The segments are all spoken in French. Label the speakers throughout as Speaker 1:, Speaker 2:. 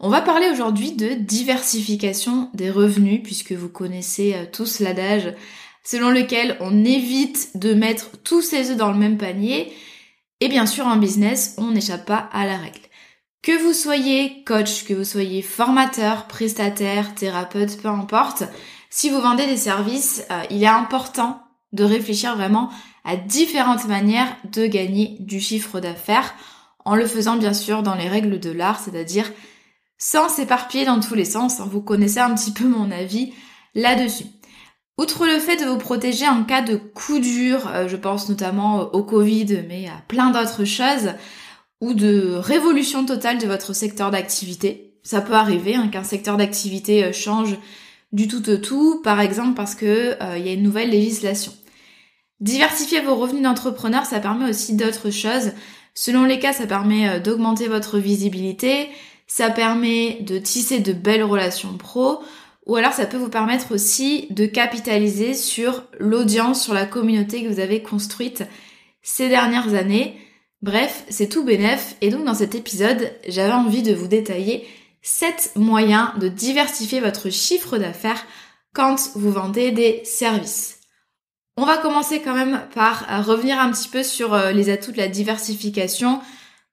Speaker 1: On va parler aujourd'hui de diversification des revenus puisque vous connaissez euh, tous l'adage selon lequel on évite de mettre tous ses œufs dans le même panier et bien sûr en business on n'échappe pas à la règle. Que vous soyez coach, que vous soyez formateur, prestataire, thérapeute, peu importe, si vous vendez des services, euh, il est important de réfléchir vraiment à différentes manières de gagner du chiffre d'affaires en le faisant bien sûr dans les règles de l'art, c'est-à-dire sans s'éparpiller dans tous les sens. Hein. Vous connaissez un petit peu mon avis là-dessus. Outre le fait de vous protéger en cas de coup dur, euh, je pense notamment au Covid, mais à plein d'autres choses, ou de révolution totale de votre secteur d'activité. Ça peut arriver hein, qu'un secteur d'activité euh, change du tout au tout, par exemple parce que euh, il y a une nouvelle législation. Diversifier vos revenus d'entrepreneur, ça permet aussi d'autres choses. Selon les cas, ça permet d'augmenter votre visibilité, ça permet de tisser de belles relations pro, ou alors ça peut vous permettre aussi de capitaliser sur l'audience, sur la communauté que vous avez construite ces dernières années. Bref, c'est tout bénef. Et donc dans cet épisode, j'avais envie de vous détailler 7 moyens de diversifier votre chiffre d'affaires quand vous vendez des services. On va commencer quand même par revenir un petit peu sur euh, les atouts de la diversification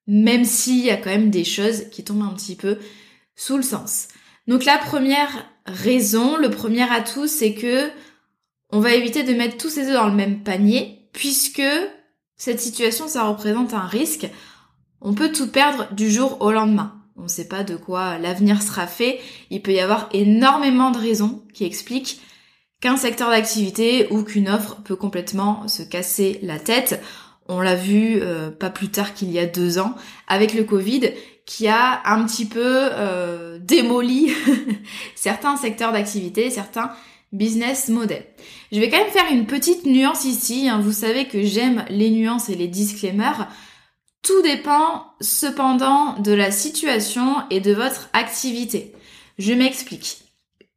Speaker 1: même s'il y a quand même des choses qui tombent un petit peu sous le sens. Donc la première raison, le premier atout, c'est que on va éviter de mettre tous ses œufs dans le même panier, puisque cette situation, ça représente un risque. On peut tout perdre du jour au lendemain. On ne sait pas de quoi l'avenir sera fait. Il peut y avoir énormément de raisons qui expliquent qu'un secteur d'activité ou qu'une offre peut complètement se casser la tête. On l'a vu euh, pas plus tard qu'il y a deux ans avec le Covid qui a un petit peu euh, démoli certains secteurs d'activité, certains business models. Je vais quand même faire une petite nuance ici. Hein. Vous savez que j'aime les nuances et les disclaimers. Tout dépend cependant de la situation et de votre activité. Je m'explique.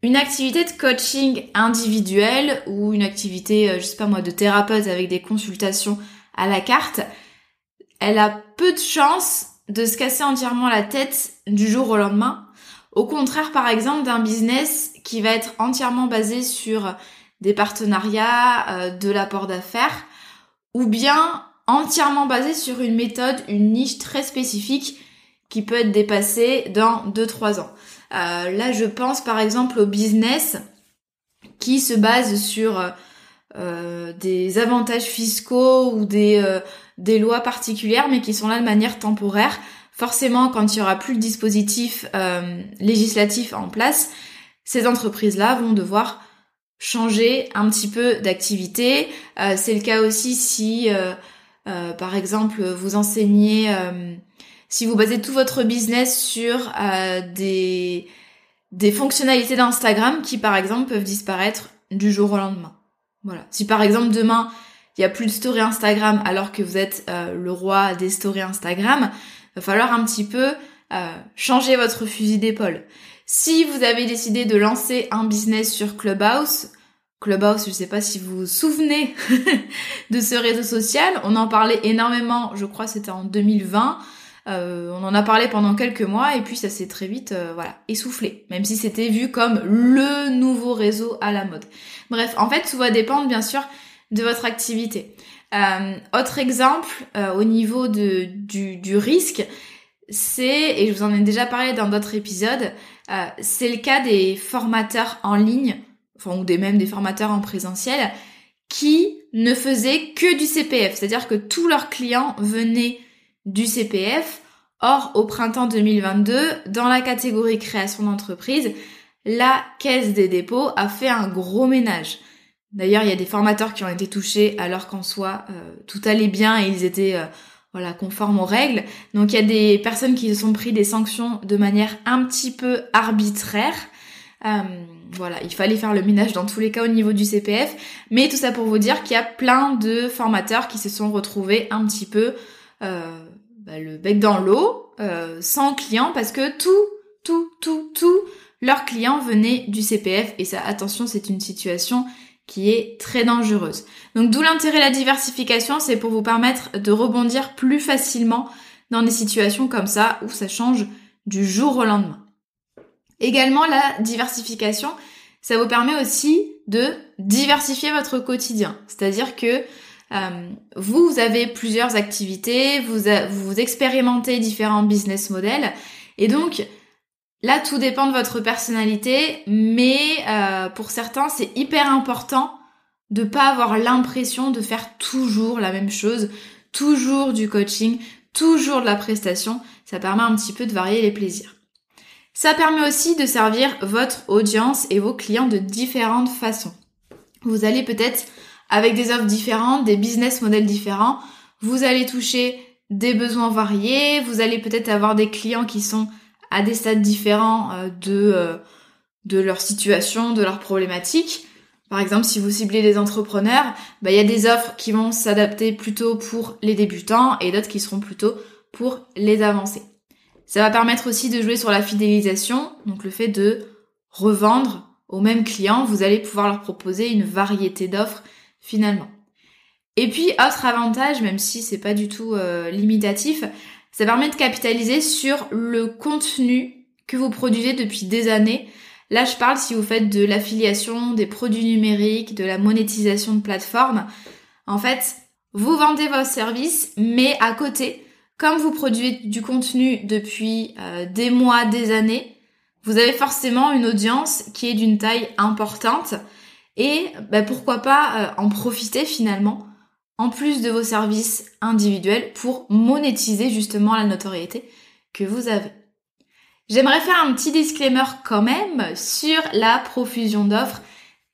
Speaker 1: Une activité de coaching individuel ou une activité, euh, je sais pas moi, de thérapeute avec des consultations à la carte, elle a peu de chances de se casser entièrement la tête du jour au lendemain. Au contraire, par exemple, d'un business qui va être entièrement basé sur des partenariats, euh, de l'apport d'affaires, ou bien entièrement basé sur une méthode, une niche très spécifique qui peut être dépassée dans 2-3 ans. Euh, là, je pense par exemple au business qui se base sur euh, euh, des avantages fiscaux ou des, euh, des lois particulières, mais qui sont là de manière temporaire. Forcément, quand il y aura plus le dispositif euh, législatif en place, ces entreprises-là vont devoir changer un petit peu d'activité. C'est le cas aussi si, par exemple, vous enseignez, si vous basez tout votre business sur des fonctionnalités d'Instagram qui, par exemple, peuvent disparaître du jour au lendemain. Voilà. Si par exemple demain il y a plus de story Instagram alors que vous êtes euh, le roi des stories Instagram, va falloir un petit peu euh, changer votre fusil d'épaule. Si vous avez décidé de lancer un business sur Clubhouse, Clubhouse, je ne sais pas si vous vous souvenez de ce réseau social. On en parlait énormément, je crois c'était en 2020. Euh, on en a parlé pendant quelques mois et puis ça s'est très vite euh, voilà essoufflé, même si c'était vu comme le nouveau réseau à la mode. Bref, en fait, tout va dépendre bien sûr de votre activité. Euh, autre exemple au niveau de, du, du risque, c'est, et je vous en ai déjà parlé dans d'autres épisodes, c'est le cas des formateurs en ligne, enfin ou des même des formateurs en présentiel, qui ne faisaient que du CPF, c'est-à-dire que tous leurs clients venaient du CPF. Or, au printemps 2022, dans la catégorie création d'entreprise, la Caisse des dépôts a fait un gros ménage. D'ailleurs, il y a des formateurs qui ont été touchés alors qu'en soi, euh, tout allait bien et ils étaient euh, voilà conformes aux règles. Donc, il y a des personnes qui se sont pris des sanctions de manière un petit peu arbitraire. Euh, voilà, il fallait faire le ménage dans tous les cas au niveau du CPF. Mais tout ça pour vous dire qu'il y a plein de formateurs qui se sont retrouvés un petit peu bah, le bec dans l'eau, euh, sans clients, parce que tout, tout, tout, tout, leurs clients venaient du CPF. Et ça, attention, c'est une situation qui est très dangereuse. Donc d'où l'intérêt de la diversification, c'est pour vous permettre de rebondir plus facilement dans des situations comme ça où ça change du jour au lendemain. Également, la diversification, ça vous permet aussi de diversifier votre quotidien. C'est-à-dire que euh, vous, avez plusieurs activités, vous, vous expérimentez différents business models, et donc là, tout dépend de votre personnalité, mais euh, pour certains, c'est hyper important de pas avoir l'impression de faire toujours la même chose, toujours du coaching, toujours de la prestation. Ça permet un petit peu de varier les plaisirs. Ça permet aussi de servir votre audience et vos clients de différentes façons. Vous allez peut-être avec des offres différentes, des business models différents. Vous allez toucher des besoins variés, vous allez peut-être avoir des clients qui sont à des stades différents euh, de, euh, de leur situation, de leurs problématiques. Par exemple, si vous ciblez les entrepreneurs, bah, il y a des offres qui vont s'adapter plutôt pour les débutants et d'autres qui seront plutôt pour les avancés. Ça va permettre aussi de jouer sur la fidélisation, donc le fait de revendre aux mêmes clients, vous allez pouvoir leur proposer une variété d'offres finalement. Et puis, autre avantage, même si c'est pas du tout euh, limitatif, ça permet de capitaliser sur le contenu que vous produisez depuis des années. Là, je parle si vous faites de l'affiliation, des produits numériques, de la monétisation de plateformes. En fait, vous vendez vos services, mais à côté, comme vous produisez du contenu depuis euh, des mois, des années, vous avez forcément une audience qui est d'une taille importante et bah, pourquoi pas euh, en profiter finalement en plus de vos services individuels pour monétiser justement la notoriété que vous avez. J'aimerais faire un petit disclaimer quand même sur la profusion d'offres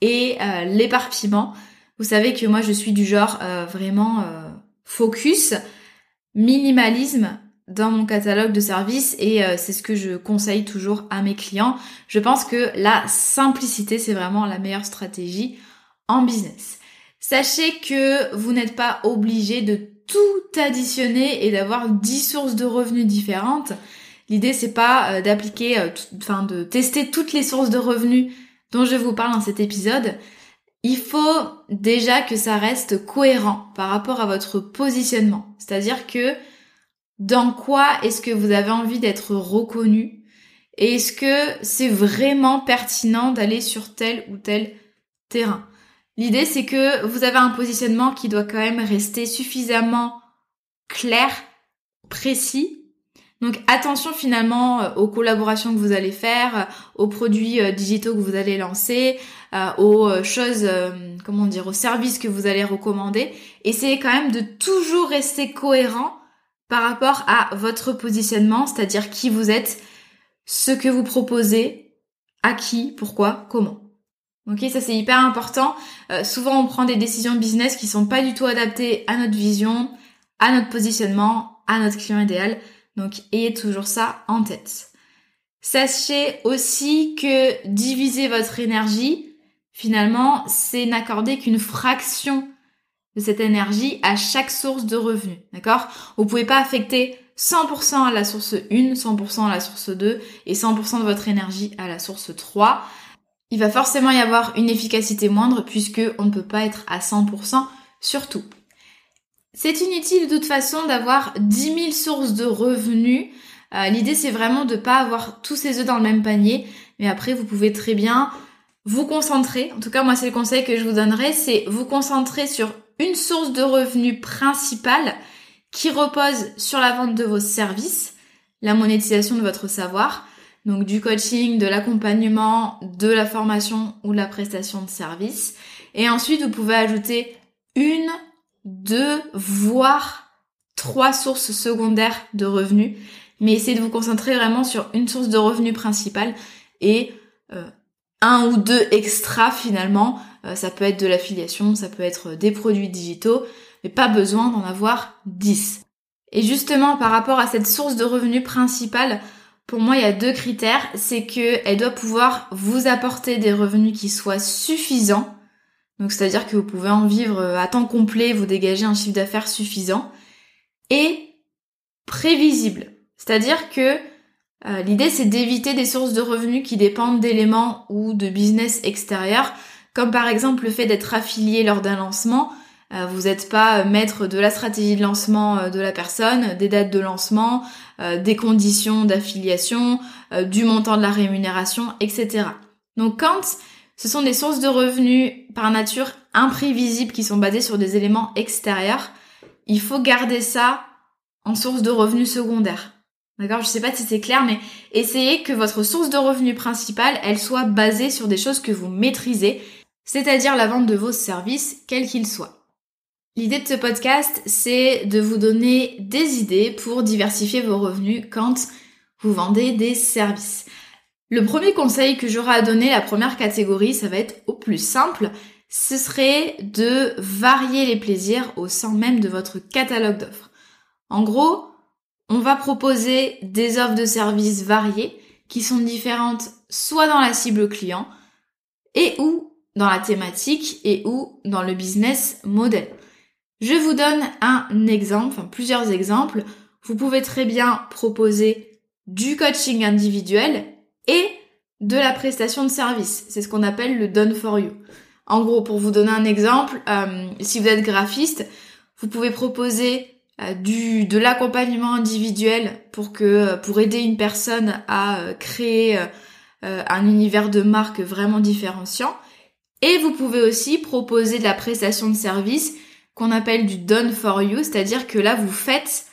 Speaker 1: et euh, l'éparpillement. Vous savez que moi je suis du genre euh, vraiment focus, minimalisme dans mon catalogue de services et euh, c'est ce que je conseille toujours à mes clients. Je pense que la simplicité, c'est vraiment la meilleure stratégie en business. Sachez que vous n'êtes pas obligé de tout additionner et d'avoir 10 sources de revenus différentes. L'idée c'est pas euh, d'appliquer, euh, enfin de tester toutes les sources de revenus dont je vous parle dans cet épisode. Il faut déjà que ça reste cohérent par rapport à votre positionnement. C'est-à-dire que dans quoi est-ce que vous avez envie d'être reconnu? Et est-ce que c'est vraiment pertinent d'aller sur tel ou tel terrain? L'idée c'est que vous avez un positionnement qui doit quand même rester suffisamment clair, précis. Donc attention finalement euh, aux collaborations que vous allez faire, euh, aux produits euh, digitaux que vous allez lancer, aux choses, comment dire, aux services que vous allez recommander. Essayez quand même de toujours rester cohérent par rapport à votre positionnement, c'est-à-dire qui vous êtes, ce que vous proposez, à qui, pourquoi, comment. Ok, ça c'est hyper important. Euh, souvent on prend des décisions business qui sont pas du tout adaptées à notre vision, à notre positionnement, à notre client idéal. Donc ayez toujours ça en tête. Sachez aussi que diviser votre énergie, finalement, c'est n'accorder qu'une fraction de cette énergie à chaque source de revenus. D'accord? Vous pouvez pas affecter 100% à la source 1, 100% à la source 2 et 100% de votre énergie à la source 3. il va forcément y avoir une efficacité moindre puisque on ne peut pas être à 100% sur tout. C'est inutile de toute façon d'avoir 10 000 sources de revenus. Euh, l'idée c'est vraiment de ne pas avoir tous ces œufs dans le même panier. Mais après vous pouvez très bien vous concentrer. En tout cas moi c'est le conseil que je vous donnerai, c'est vous concentrer sur une source de revenus principale qui repose sur la vente de vos services, la monétisation de votre savoir, donc du coaching, de l'accompagnement, de la formation ou de la prestation de services. Et ensuite, vous pouvez ajouter une, deux, voire trois sources secondaires de revenus. Mais essayez de vous concentrer vraiment sur une source de revenus principale et euh, un ou deux extras finalement. Euh, ça peut être de l'affiliation, ça peut être des produits digitaux, mais pas besoin d'en avoir 10. Et justement, par rapport à cette source de revenus principale, pour moi, il y a deux critères. C'est qu'elle doit pouvoir vous apporter des revenus qui soient suffisants. Donc, c'est-à-dire que vous pouvez en vivre euh, à temps complet, vous dégager un chiffre d'affaires suffisant. Et prévisible. C'est-à-dire que euh, l'idée, c'est d'éviter des sources de revenus qui dépendent d'éléments ou de business extérieurs, comme par exemple le fait d'être affilié lors d'un lancement. Euh, vous n'êtes pas maître de la stratégie de lancement euh, de la personne, des dates de lancement, euh, des conditions d'affiliation, du montant de la rémunération, etc. Donc quand ce sont des sources de revenus par nature imprévisibles qui sont basées sur des éléments extérieurs, il faut garder ça en source de revenus secondaires. D'accord? Je sais pas si c'est clair, mais essayez que votre source de revenus principale, elle soit basée sur des choses que vous maîtrisez, c'est-à-dire la vente de vos services, quels qu'ils soient. L'idée de ce podcast, c'est de vous donner des idées pour diversifier vos revenus quand vous vendez des services. Le premier conseil que j'aurai à donner, la première catégorie, ça va être au plus simple, ce serait de varier les plaisirs au sein même de votre catalogue d'offres. En gros, on va proposer des offres de services variées qui sont différentes soit dans la cible client et ou dans la thématique et ou dans le business model. Je vous donne un exemple, enfin plusieurs exemples. Vous pouvez très bien proposer du coaching individuel et de la prestation de service. C'est ce qu'on appelle le done for you. En gros, pour vous donner un exemple, euh, si vous êtes graphiste, vous pouvez proposer euh, du de l'accompagnement individuel pour que pour aider une personne à euh, créer un univers de marque vraiment différenciant. Et vous pouvez aussi proposer de la prestation de service qu'on appelle du done for you, c'est-à-dire que là vous faites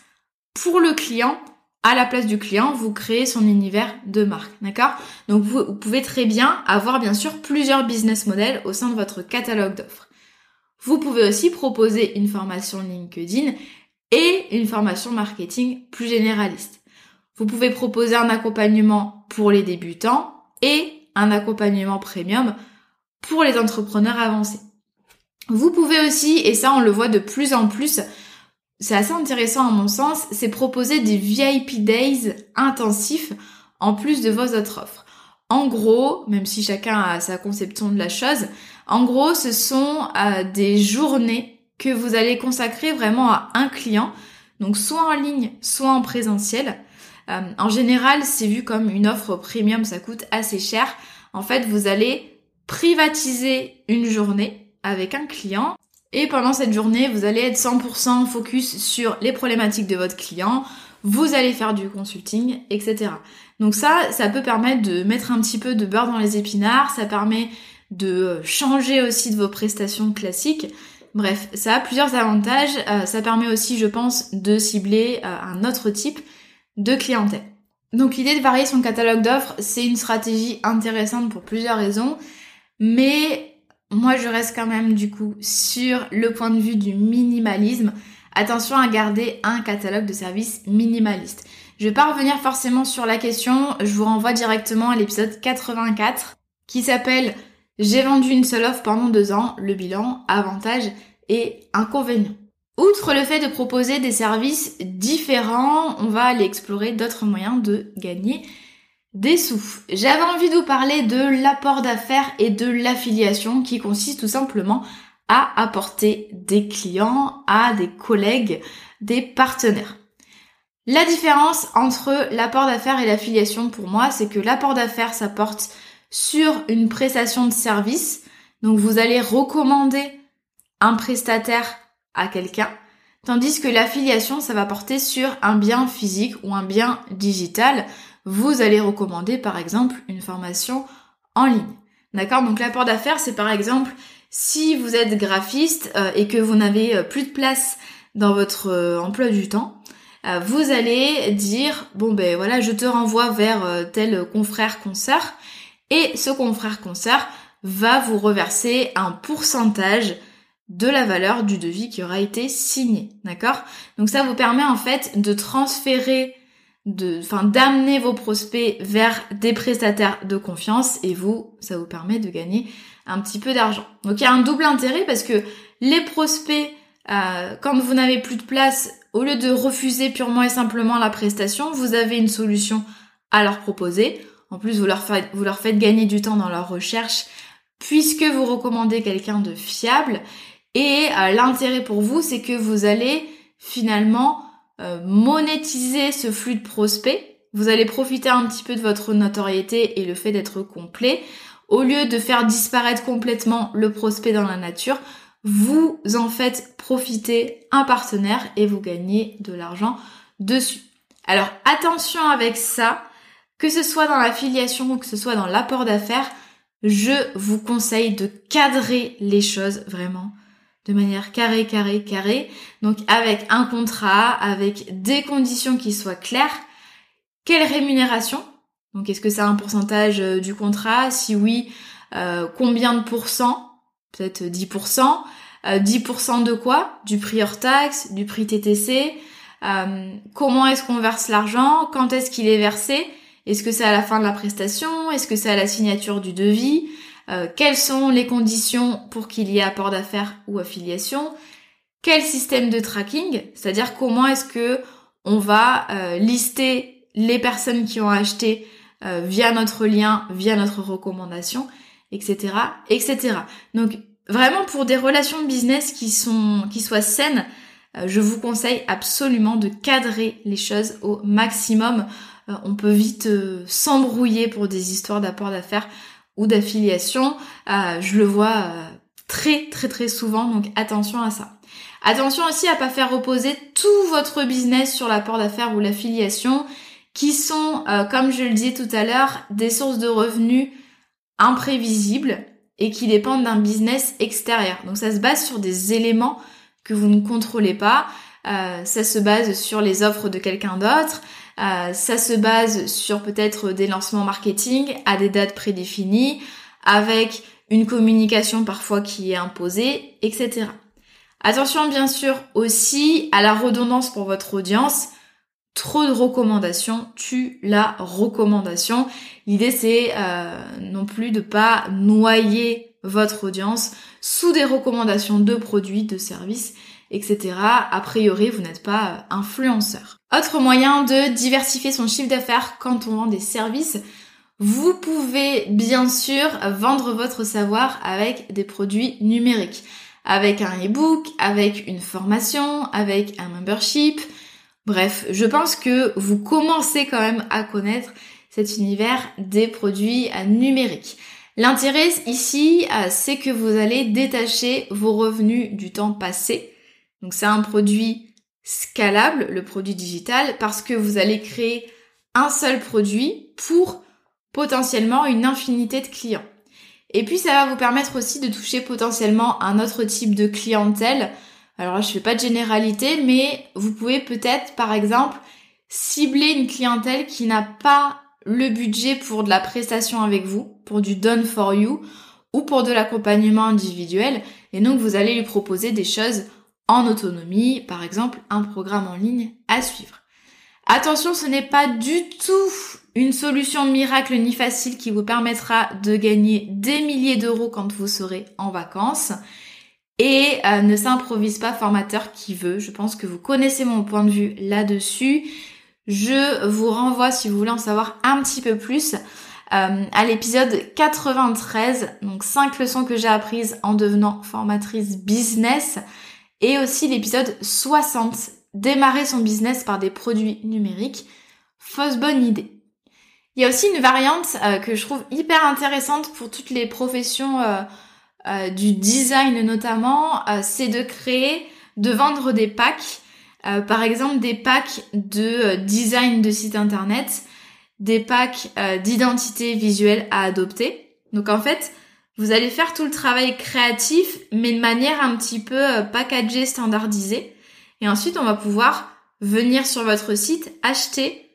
Speaker 1: pour le client, à la place du client, vous créez son univers de marque, d'accord? Donc vous, pouvez très bien avoir bien sûr plusieurs business models au sein de votre catalogue d'offres. Vous pouvez aussi proposer une formation LinkedIn et une formation marketing plus généraliste. Vous pouvez proposer un accompagnement pour les débutants et un accompagnement premium pour les entrepreneurs avancés. Vous pouvez aussi, et ça on le voit de plus en plus, c'est assez intéressant à mon sens, c'est proposer des VIP Days intensifs en plus de vos autres offres. En gros, même si chacun a sa conception de la chose, en gros ce sont euh, des journées que vous allez consacrer vraiment à un client, donc soit en ligne, soit en présentiel. Euh, en général, c'est vu comme une offre premium, ça coûte assez cher. En fait, vous allez privatiser une journée avec un client. Et pendant cette journée, vous allez être 100% focus sur les problématiques de votre client, vous allez faire du consulting, etc. Donc ça, ça peut permettre de mettre un petit peu de beurre dans les épinards, ça permet de changer aussi de vos prestations classiques. Bref, ça a plusieurs avantages. Euh, ça permet aussi, je pense, de cibler euh, un autre type de clientèle. Donc l'idée de varier son catalogue d'offres, c'est une stratégie intéressante pour plusieurs raisons, mais moi, je reste quand même du coup sur le point de vue du minimalisme. Attention à garder un catalogue de services minimaliste. Je vais pas revenir forcément sur la question, je vous renvoie directement à l'épisode 84 qui s'appelle J'ai vendu une seule offre pendant deux ans, le bilan, avantages et inconvénients. Outre le fait de proposer des services différents, on va aller explorer d'autres moyens de gagner des sous. J'avais envie de vous parler de l'apport d'affaires et de l'affiliation qui consiste tout simplement à apporter des clients à des collègues, des partenaires. La différence entre l'apport d'affaires et l'affiliation pour moi, c'est que l'apport d'affaires, ça porte sur une prestation de service. Donc vous allez recommander un prestataire à quelqu'un. Tandis que l'affiliation, ça va porter sur un bien physique ou un bien digital. Vous allez recommander par exemple une formation en ligne. D'accord? Donc l'apport d'affaires, c'est par exemple si vous êtes graphiste euh, et que vous n'avez euh, plus de place dans votre euh, emploi du temps, vous allez dire bon ben voilà, je te renvoie vers tel confrère concert et ce confrère concert va vous reverser un pourcentage de la valeur du devis qui aura été signé, d'accord? Donc ça vous permet en fait de transférer de, enfin, d'amener vos prospects vers des prestataires de confiance et vous, ça vous permet de gagner un petit peu d'argent. Donc il y a un double intérêt parce que les prospects, euh, quand vous n'avez plus de place, au lieu de refuser purement et simplement la prestation, vous avez une solution à leur proposer. En plus, vous leur, faites, vous leur faites gagner du temps dans leur recherche puisque vous recommandez quelqu'un de fiable. Et euh, l'intérêt pour vous, c'est que vous allez finalement euh, monétiser ce flux de prospects. Vous allez profiter un petit peu de votre notoriété et le fait d'être complet. Au lieu de faire disparaître complètement le prospect dans la nature, vous en faites profiter un partenaire et vous gagnez de l'argent dessus. Alors attention avec ça, que ce soit dans l'affiliation ou que ce soit dans l'apport d'affaires, je vous conseille de cadrer les choses vraiment de manière carrée, carrée, carrée. Donc avec un contrat, avec des conditions qui soient claires. Quelle rémunération? Donc est-ce que c'est un pourcentage euh, du contrat? Si oui, euh, combien de pourcents? Peut-être 10%. Euh, 10% de quoi? Du prix hors taxe, du prix TTC. Euh, comment est-ce qu'on verse l'argent? Quand est-ce qu'il est versé? Est-ce que c'est à la fin de la prestation? Est-ce que c'est à la signature du devis? Euh, quelles sont les conditions pour qu'il y ait apport d'affaires ou affiliation, quel système de tracking, c'est-à-dire comment est-ce que on va euh, lister les personnes qui ont acheté euh, via notre lien, via notre recommandation, etc., etc. Donc vraiment pour des relations de business qui sont qui soient saines, je vous conseille absolument de cadrer les choses au maximum. on peut vite s'embrouiller pour des histoires d'apport d'affaires ou d'affiliation. Euh, je le vois euh, très très très souvent, donc attention à ça. Attention aussi à pas faire reposer tout votre business sur l'apport d'affaires ou l'affiliation, qui sont, euh, comme je le disais tout à l'heure, des sources de revenus imprévisibles et qui dépendent d'un business extérieur. Donc ça se base sur des éléments que vous ne contrôlez pas. ça se base sur les offres de quelqu'un d'autre. Euh, ça se base sur peut-être des lancements marketing à des dates prédéfinies, avec une communication parfois qui est imposée, etc. Attention bien sûr aussi à la redondance pour votre audience. Trop de recommandations tue la recommandation. L'idée c'est euh, non plus de pas noyer votre audience sous des recommandations de produits, de services etc. A priori, vous n'êtes pas euh, influenceur. Autre moyen de diversifier son chiffre d'affaires quand on vend des services, vous pouvez bien sûr vendre votre savoir avec des produits numériques, avec un e-book, avec une formation, avec un membership. Bref, je pense que vous commencez quand même à connaître cet univers des produits numériques. L'intérêt ici, euh, c'est que vous allez détacher vos revenus du temps passé donc c'est un produit scalable, le produit digital, parce que vous allez créer un seul produit pour potentiellement une infinité de clients. Et puis ça va vous permettre aussi de toucher potentiellement un autre type de clientèle. Alors là, je fais pas de généralité, mais vous pouvez peut-être, par exemple, cibler une clientèle qui n'a pas le budget pour de la prestation avec vous, pour du done for you, ou pour de l'accompagnement individuel. Et donc, vous allez lui proposer des choses en autonomie, par exemple un programme en ligne à suivre. Attention, ce n'est pas du tout une solution miracle ni facile qui vous permettra de gagner des milliers d'euros quand vous serez en vacances. Et euh, ne s'improvise pas formateur qui veut. Je pense que vous connaissez mon point de vue là-dessus. Je vous renvoie, si vous voulez en savoir un petit peu plus, euh, à l'épisode 93, donc 5 leçons que j'ai apprises en devenant formatrice business et aussi l'épisode 60, démarrer son business par des produits numériques, fausse bonne idée. Il y a aussi une variante euh, que je trouve hyper intéressante pour toutes les professions euh, euh, du design notamment, c'est de créer, de vendre des packs. par exemple des packs de design de site internet, des packs d'identité visuelle à adopter. Donc en fait, vous allez faire tout le travail créatif, mais de manière un petit peu packagée, standardisée. Et ensuite, on va pouvoir venir sur votre site, acheter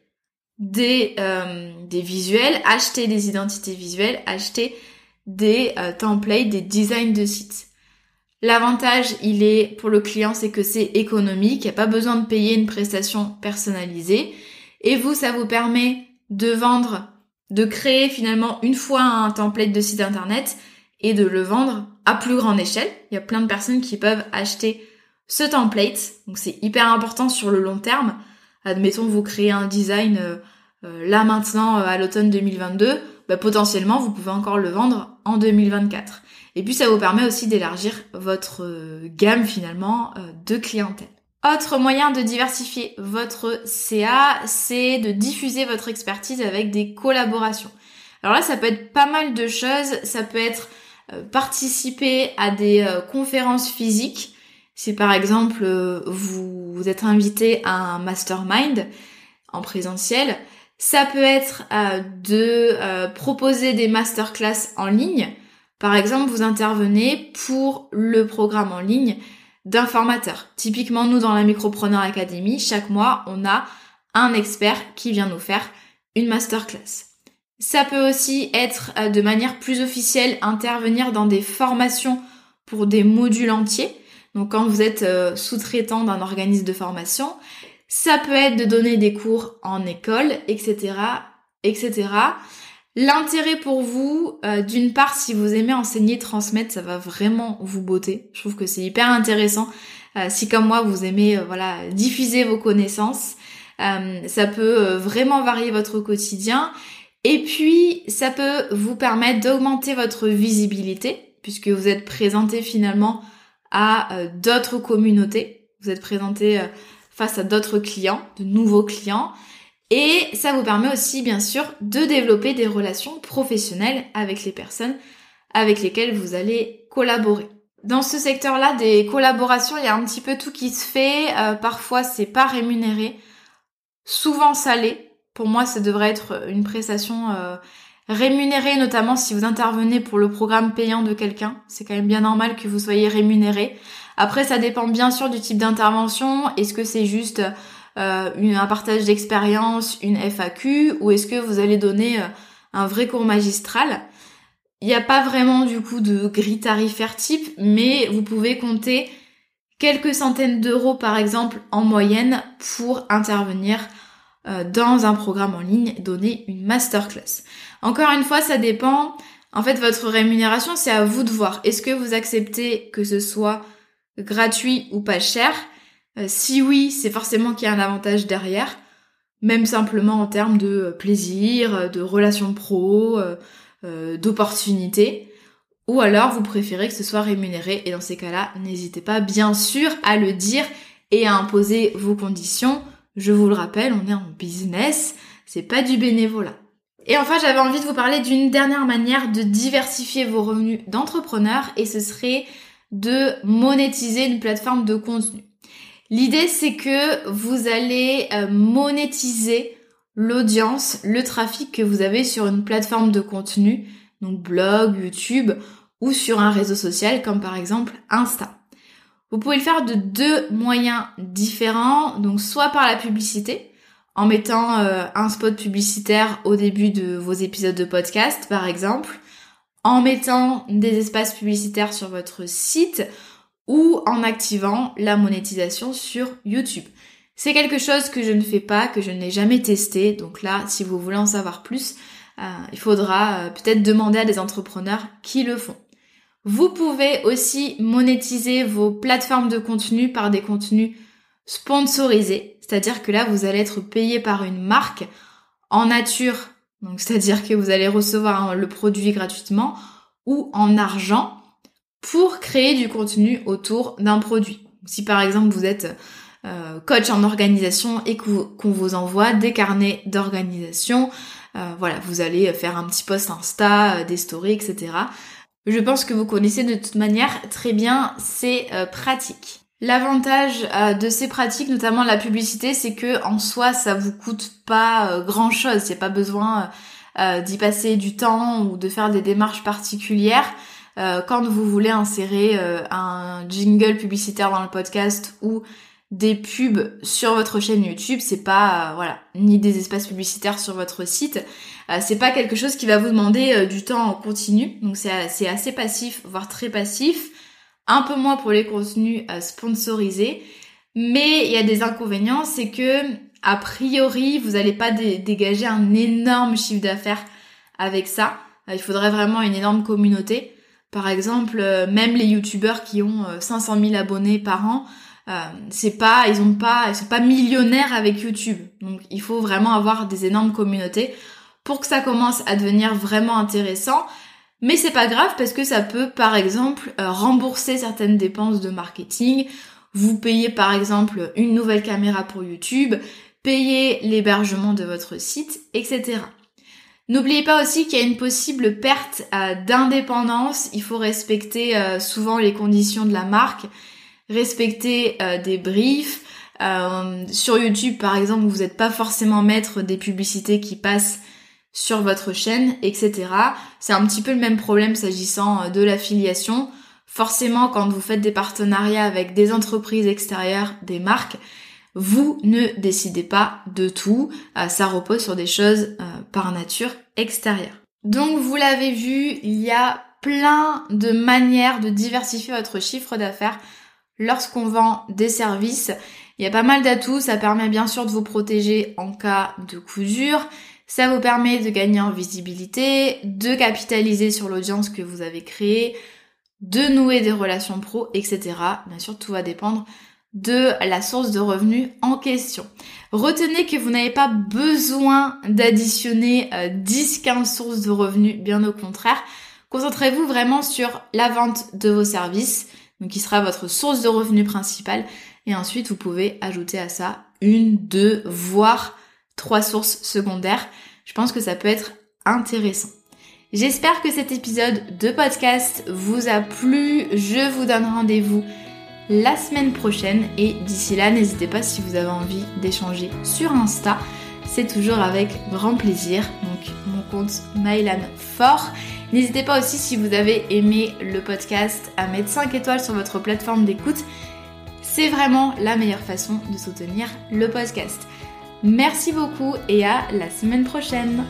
Speaker 1: des, euh, des visuels, acheter des identités visuelles, acheter des euh, templates, des designs de sites. L'avantage, il est pour le client, c'est que c'est économique, il n'y a pas besoin de payer une prestation personnalisée. Et vous, ça vous permet de vendre, de créer finalement une fois un template de site internet et de le vendre à plus grande échelle. Il y a plein de personnes qui peuvent acheter ce template. Donc c'est hyper important sur le long terme admettons vous créez un design euh, euh, là maintenant euh, à l'automne 2022, bah, potentiellement vous pouvez encore le vendre en 2024. Et puis ça vous permet aussi d'élargir votre gamme finalement de clientèle. Autre moyen de diversifier votre CA, c'est de diffuser votre expertise avec des collaborations. Alors là, ça peut être pas mal de choses. Ça peut être participer à des conférences physiques. Si par exemple vous, êtes invité à un mastermind en présentiel, ça peut être euh, de euh, proposer des masterclass en ligne. Par exemple, vous intervenez pour le programme en ligne d'un formateur. Typiquement, nous, dans la Micropreneur Academy, chaque mois, on a un expert qui vient nous faire une masterclass. Ça peut aussi être euh, de manière plus officielle intervenir dans des formations pour des modules entiers. Donc quand vous êtes euh, sous-traitant d'un organisme de formation, ça peut être de donner des cours en école, etc., etc. L'intérêt pour vous, euh, d'une part, si vous aimez enseigner, transmettre, ça va vraiment vous botter. Je trouve que c'est hyper intéressant. Si comme moi, vous aimez, voilà, diffuser vos connaissances, ça peut vraiment varier votre quotidien. Et puis, ça peut vous permettre d'augmenter votre visibilité, puisque vous êtes présenté finalement à euh, d'autres communautés. Vous êtes présenté euh, face à d'autres clients, de nouveaux clients. Et ça vous permet aussi, bien sûr, de développer des relations professionnelles avec les personnes avec lesquelles vous allez collaborer. Dans ce secteur-là, des collaborations, il y a un petit peu tout qui se fait. Euh, parfois, c'est pas rémunéré. Souvent salé. Pour moi, ça devrait être une prestation rémunéré notamment si vous intervenez pour le programme payant de quelqu'un. C'est quand même bien normal que vous soyez rémunéré. Après, ça dépend bien sûr du type d'intervention. Est-ce que c'est juste euh, un partage d'expérience, une FAQ, ou est-ce que vous allez donner euh, un vrai cours magistral? Il n'y a pas vraiment du coup de grille tarifaire type, mais vous pouvez compter quelques centaines d'euros par exemple en moyenne pour intervenir euh, dans un programme en ligne, donner une masterclass. Encore une fois, ça dépend. En fait, votre rémunération, c'est à vous de voir. Est-ce que vous acceptez que ce soit gratuit ou pas cher? Euh, Si oui, c'est forcément qu'il y a un avantage derrière, même simplement en termes de plaisir, de relations pro, euh, euh, d'opportunités. Ou alors, vous préférez que ce soit rémunéré. Et dans ces cas-là, n'hésitez pas, bien sûr, à le dire et à imposer vos conditions. Je vous le rappelle, on est en business, c'est pas du bénévolat. Et enfin, j'avais envie de vous parler d'une dernière manière de diversifier vos revenus d'entrepreneur et ce serait de monétiser une plateforme de contenu. L'idée, c'est que vous allez euh, monétiser l'audience, le trafic que vous avez sur une plateforme de contenu, donc blog, YouTube ou sur un réseau social comme par exemple Insta. Vous pouvez le faire de deux moyens différents, donc soit par la publicité, en mettant euh, un spot publicitaire au début de vos épisodes de podcast, par exemple, en mettant des espaces publicitaires sur votre site ou en activant la monétisation sur YouTube. C'est quelque chose que je ne fais pas, que je n'ai jamais testé. Donc là, si vous voulez en savoir plus, euh, il faudra euh, peut-être demander à des entrepreneurs qui le font. Vous pouvez aussi monétiser vos plateformes de contenu par des contenus sponsorisés. C'est-à-dire que là, vous allez être payé par une marque en nature, donc c'est-à-dire que vous allez recevoir le produit gratuitement, ou en argent pour créer du contenu autour d'un produit. Si par exemple vous êtes euh, coach en organisation et qu'on vous envoie des carnets d'organisation, voilà, vous allez faire un petit post Insta, des stories, etc. Je pense que vous connaissez de toute manière très bien ces pratiques. L'avantage de ces pratiques, notamment la publicité, c'est que en soi, ça vous coûte pas grand chose. Il n'y a pas besoin d'y passer du temps ou de faire des démarches particulières. Euh, quand vous voulez insérer euh, un jingle publicitaire dans le podcast ou des pubs sur votre chaîne YouTube, c'est pas euh, voilà, ni des espaces publicitaires sur votre site, c'est pas quelque chose qui va vous demander du temps en continu. Donc c'est assez passif, voire très passif. Un peu moins pour les contenus sponsorisés, mais il y a des inconvénients, c'est que a priori, vous n'allez pas dégager un énorme chiffre d'affaires avec ça. Il faudrait vraiment une énorme communauté. Par exemple, euh, même les youtubeurs qui ont 500 euh, 000 abonnés par an, euh, c'est pas, ils ont pas, ils sont pas millionnaires avec YouTube. Donc, il faut vraiment avoir des énormes communautés pour que ça commence à devenir vraiment intéressant. Mais c'est pas grave parce que ça peut, par exemple, rembourser certaines dépenses de marketing. Vous payez, par exemple, une nouvelle caméra pour YouTube, payer l'hébergement de votre site, etc. N'oubliez pas aussi qu'il y a une possible perte euh, d'indépendance. Il faut respecter euh, souvent les conditions de la marque, respecter euh, des briefs. sur YouTube, par exemple, vous n'êtes pas forcément maître des publicités qui passent sur votre chaîne, etc. C'est un petit peu le même problème s'agissant de l'affiliation. Forcément, quand vous faites des partenariats avec des entreprises extérieures, des marques, vous ne décidez pas de tout, euh, ça repose sur des choses euh, par nature extérieures. Donc vous l'avez vu, il y a plein de manières de diversifier votre chiffre d'affaires lorsqu'on vend des services. Il y a pas mal d'atouts, ça permet bien sûr de vous protéger en cas de coup dur, ça vous permet de gagner en visibilité, de capitaliser sur l'audience que vous avez créée, de nouer des relations pro, etc. Bien sûr, tout va dépendre de la source de revenus en question. Retenez que vous n'avez pas besoin d'additionner 10-15 euh, sources de revenus, bien au contraire. Concentrez-vous vraiment sur la vente de vos services, donc qui sera votre source de revenus principale. Et ensuite, vous pouvez ajouter à ça une, deux, voire trois sources secondaires. Je pense que ça peut être intéressant. J'espère que cet épisode de podcast vous a plu. Je vous donne rendez-vous la semaine prochaine. Et d'ici là, n'hésitez pas si vous avez envie d'échanger sur Insta. C'est toujours avec grand plaisir. Donc mon compte Mylan Fort. N'hésitez pas aussi si vous avez aimé le podcast à mettre 5 étoiles sur votre plateforme d'écoute. C'est vraiment la meilleure façon de soutenir le podcast. Merci beaucoup et à la semaine prochaine.